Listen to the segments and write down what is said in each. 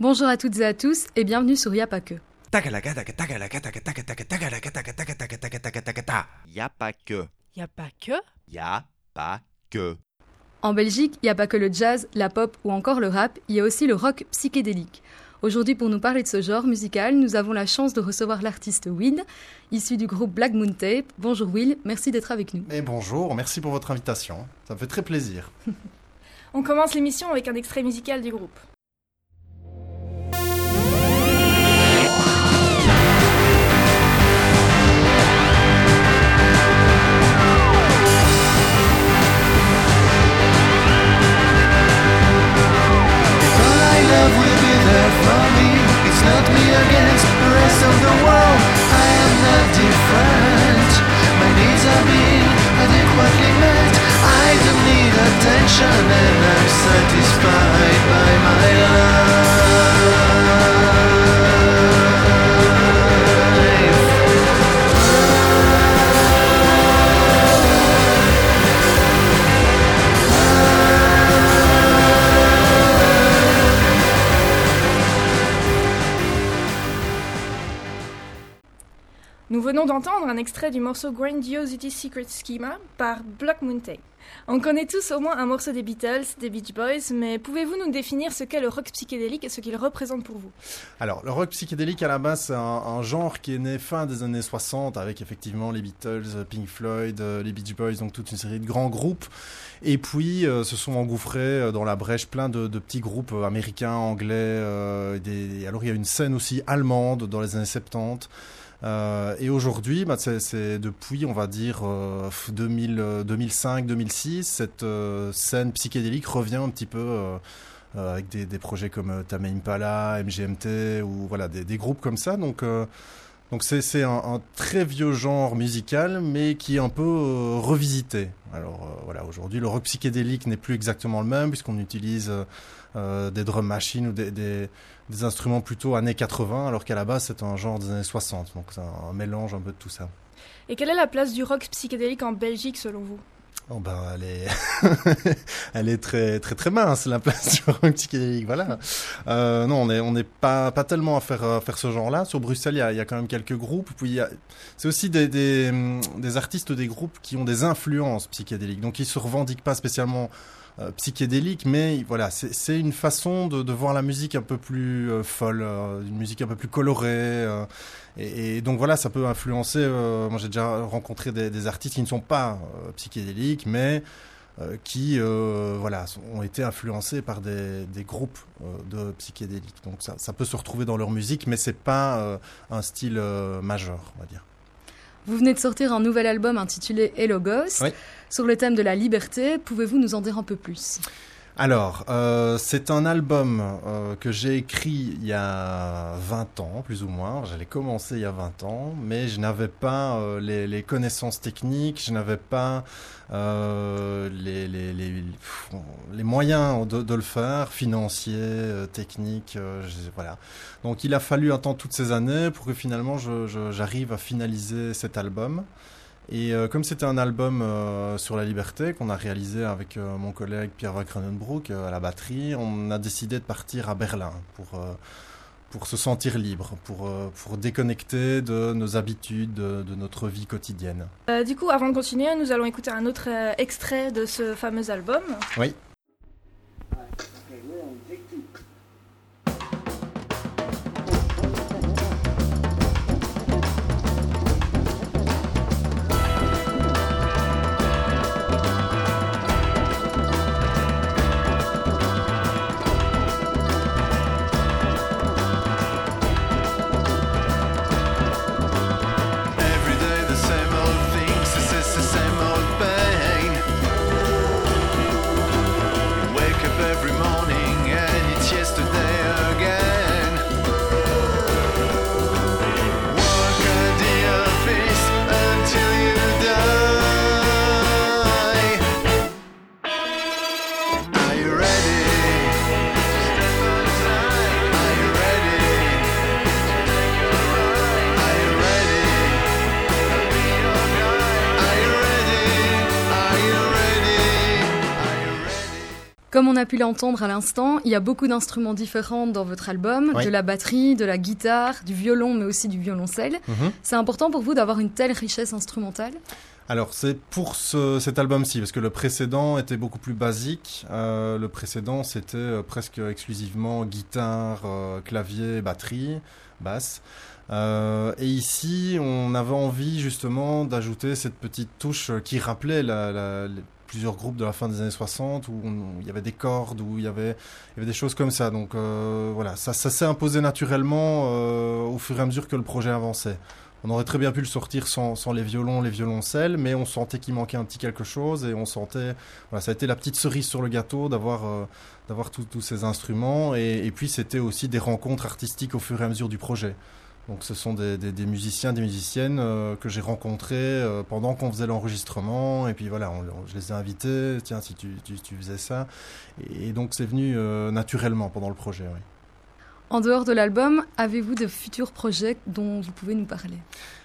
Bonjour à toutes et à tous et bienvenue sur Y'a pas que. Y'a pas que. Y'a pas que? Y'a pas que. En Belgique, il n'y a pas que le jazz, la pop ou encore le rap, il y a aussi le rock psychédélique. Aujourd'hui, pour nous parler de ce genre musical, nous avons la chance de recevoir l'artiste Will, issu du groupe Black Moon Tape. Bonjour Will, merci d'être avec nous. Et bonjour, merci pour votre invitation. Ça me fait très plaisir. On commence l'émission avec un extrait musical du groupe. Venons d'entendre un extrait du morceau Grandiosity Secret Schema par Block Moon Tape. On connaît tous au moins un morceau des Beatles, des Beach Boys, mais pouvez-vous nous définir ce qu'est le rock psychédélique et ce qu'il représente pour vous? Alors, le rock psychédélique à la base, c'est un, genre qui est né fin des années 60 avec effectivement les Beatles, Pink Floyd, euh, les Beach Boys, donc toute une série de grands groupes. Et puis euh, se sont engouffrés euh, dans la brèche plein de, petits groupes américains, anglais. des... Alors, il y a une scène aussi allemande dans les années 70. Euh, et aujourd'hui, bah, c'est depuis, on va dire, 2005, 2006, euh, cette euh, scène psychédélique revient un petit peu avec des, des, projets comme Tame Impala, MGMT, ou voilà, des, des groupes comme ça. Donc, donc c'est un, un, très vieux genre musical, mais qui est un peu revisité. Alors voilà, aujourd'hui, le rock psychédélique n'est plus exactement le même, puisqu'on utilise des drum machines ou des des instruments plutôt années 80, alors qu'à la base c'est un genre des années 60. Donc c'est un mélange un peu de tout ça. Et quelle est la place du rock psychédélique en Belgique selon vous? Oh ben, elle est, elle est très très très mince la place du rock psychédélique. Voilà. Euh, non, on est on n'est pas pas tellement à faire à faire ce genre-là. Sur Bruxelles, il y a, y a, quand même quelques groupes. Puis c'est aussi des, des des artistes des groupes qui ont des influences psychédéliques. Donc ils se revendiquent pas spécialement euh, psychédélique, mais voilà, c'est une façon de, voir la musique un peu plus euh, folle, euh, une musique un peu plus colorée. Et, donc voilà, ça peut influencer. moi, j'ai déjà rencontré des, artistes qui ne sont pas psychédéliques, mais qui voilà ont été influencés par des, groupes de psychédéliques. Donc ça, peut se retrouver dans leur musique, mais c'est pas un style majeur, on va dire. Vous venez de sortir un nouvel album intitulé Hello Ghost sur le thème de la liberté. Pouvez-vous nous en dire un peu plus? Alors, euh, c'est un album euh, que j'ai écrit il y a 20 ans, plus ou moins. J'allais commencer il y a 20 ans, mais je n'avais pas euh, les, connaissances techniques, je n'avais pas euh, les, les, moyens de, de, le faire, financiers, techniques, voilà. Donc il a fallu attendre toutes ces années pour que finalement j'arrive à finaliser cet album. Et euh, comme c'était un album euh, sur la liberté qu'on a réalisé avec euh, mon collègue Pierre Van Cronenbroek à la batterie, on a décidé de partir à Berlin pour, pour se sentir libre, pour, pour déconnecter de nos habitudes, de, de notre vie quotidienne. du coup, avant de continuer, nous allons écouter un autre extrait de ce fameux album. Oui. Comme on a pu l'entendre à l'instant, il y a beaucoup d'instruments différents dans votre album, Oui. de la batterie, de la guitare, du violon, mais aussi du violoncelle. Mhm. C'est important pour vous d'avoir une telle richesse instrumentale? Alors c'est pour ce- cet album-ci, parce que le précédent était beaucoup plus basique. Euh, le précédent c'était euh, presque exclusivement guitare, euh, clavier, batterie, basse. Euh, et ici, on avait envie justement d'ajouter cette petite touche qui rappelait la- plusieurs groupes de la fin des années 60 où, il y avait des cordes, où il y avait, des choses comme ça. Donc euh, voilà, ça, s'est imposé naturellement euh, au fur et à mesure que le projet avançait. On aurait très bien pu le sortir sans, sans les violons, les violoncelles, mais on sentait qu'il manquait un petit quelque chose et on sentait, voilà, ça a été la petite cerise sur le gâteau d'avoir euh, d'avoir tous tous ces instruments et, et puis c'était aussi des rencontres artistiques au fur et à mesure du projet. Donc ce sont des, des- des musiciens, des musiciennes euh, que j'ai rencontrés euh, pendant qu'on faisait l'enregistrement et puis voilà, on- on- je les ai invités, tiens si tu, tu, tu faisais ça et, donc c'est venu euh, naturellement pendant le projet. Oui. En dehors de l'album, avez-vous de futurs projets dont vous pouvez nous parler?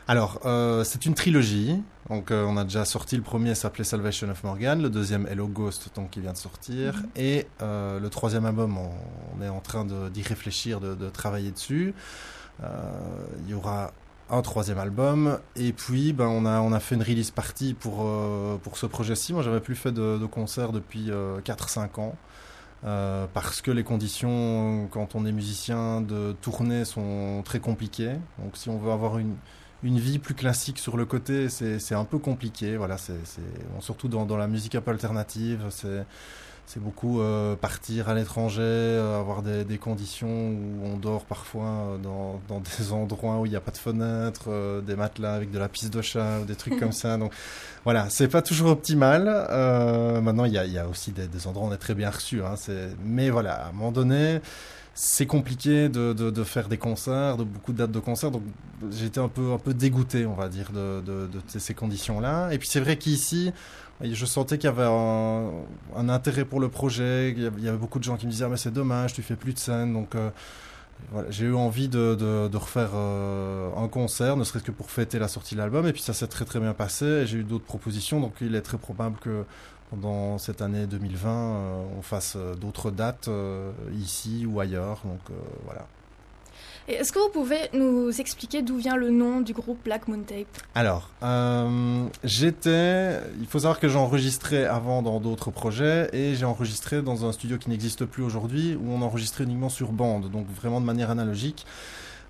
Alors, c'est une trilogie. Donc, on a déjà sorti le premier, s'appelait Salvation of Morgan. Le deuxième, Hello Ghost, donc qui vient de sortir. Mhm. Et le troisième album, on, on est en train d'y réfléchir, de, de travailler dessus. Euh, Il y aura un troisième album. Et puis, ben, on a on a fait une release party pour euh, pour ce projet-ci. Moi, j'avais plus fait de, concerts depuis euh, 4-5 ans. Euh, parce que les conditions, quand on est musicien, de tourner sont très compliquées. Donc, si on veut avoir une, une vie plus classique sur le côté, c'est un peu compliqué. Voilà, surtout dans, dans la musique un peu alternative, c'est c'est beaucoup euh, partir à l'étranger, euh, avoir des, des conditions où on dort parfois euh, dans, dans des endroits où il n'y a pas de fenêtre, euh, des matelas avec de la pisse de chat ou des trucs comme ça. Donc voilà, c'est pas toujours optimal. Euh, maintenant, il y a, y a aussi des, des endroits où on est très bien reçu. Hein, mais voilà, à un moment donné, c'est compliqué de, de, de faire des concerts, de beaucoup de dates de concerts. Donc j'étais un peu, un peu dégoûté, on va dire, de, de, ces conditions-là. Et puis c'est vrai qu'ici, je sentais qu'il y avait un, un intérêt pour le projet. Il y avait- il y avait beaucoup de gens qui me disaient ah, mais c'est dommage, tu fais plus de scène. Donc euh, voilà, j'ai eu envie de, refaire euh, un concert, ne serait-ce que pour fêter la sortie de l'album. Et puis ça s'est très très bien passé. Et J'ai eu d'autres propositions, donc il est très probable que pendant cette année 2020, euh, on fasse euh, d'autres dates euh, ici ou ailleurs. Donc voilà. Est-ce que vous pouvez nous expliquer d'où vient le nom du groupe Black Moon Tape Alors, euh, j'étais. Il faut savoir que j'ai enregistré avant dans d'autres projets et j'ai enregistré dans un studio qui n'existe plus aujourd'hui où on enregistrait uniquement sur bande, donc vraiment de manière analogique.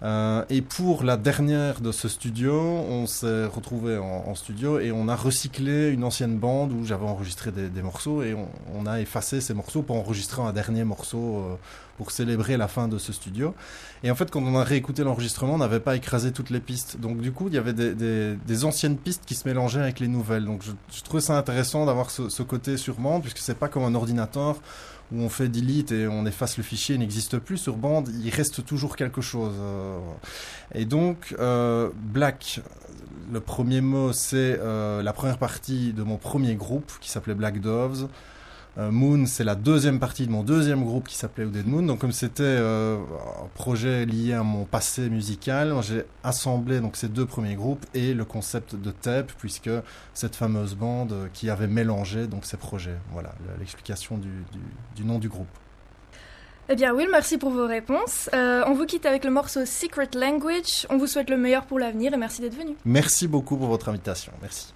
Euh, et pour la dernière de ce studio, on s'est retrouvé en, studio et on a recyclé une ancienne bande où j'avais enregistré des, morceaux et on, on a effacé ces morceaux pour enregistrer un dernier morceau euh, pour célébrer la fin de ce studio. Et en fait, quand on a réécouté l'enregistrement, on n'avait pas écrasé toutes les pistes. Donc du coup, il y avait des, anciennes pistes qui se mélangeaient avec les nouvelles. Donc je, je trouvais ça intéressant d'avoir ce, ce côté bande, puisque c'est pas comme un ordinateur où on fait delete et on efface le fichier, il n'existe plus sur bande, il reste toujours quelque chose. euh. Et donc, euh, Black, le premier mot, c'est euh, la première partie de mon premier groupe qui s'appelait Black Doves. Euh, Moon, c'est la deuxième partie de mon deuxième groupe qui s'appelait Dead Moon. Donc, comme c'était euh, un projet lié à mon passé musical, j'ai assemblé donc ces deux premiers groupes et le concept de tape, puisque cette fameuse bande euh, qui avait mélangé donc ces projets. Voilà l'explication du, du, du nom du groupe. Eh bien, Will, merci pour vos réponses. Euh, on vous quitte avec le morceau Secret Language. On vous souhaite le meilleur pour l'avenir et merci d'être venu. Merci beaucoup pour votre invitation. Merci.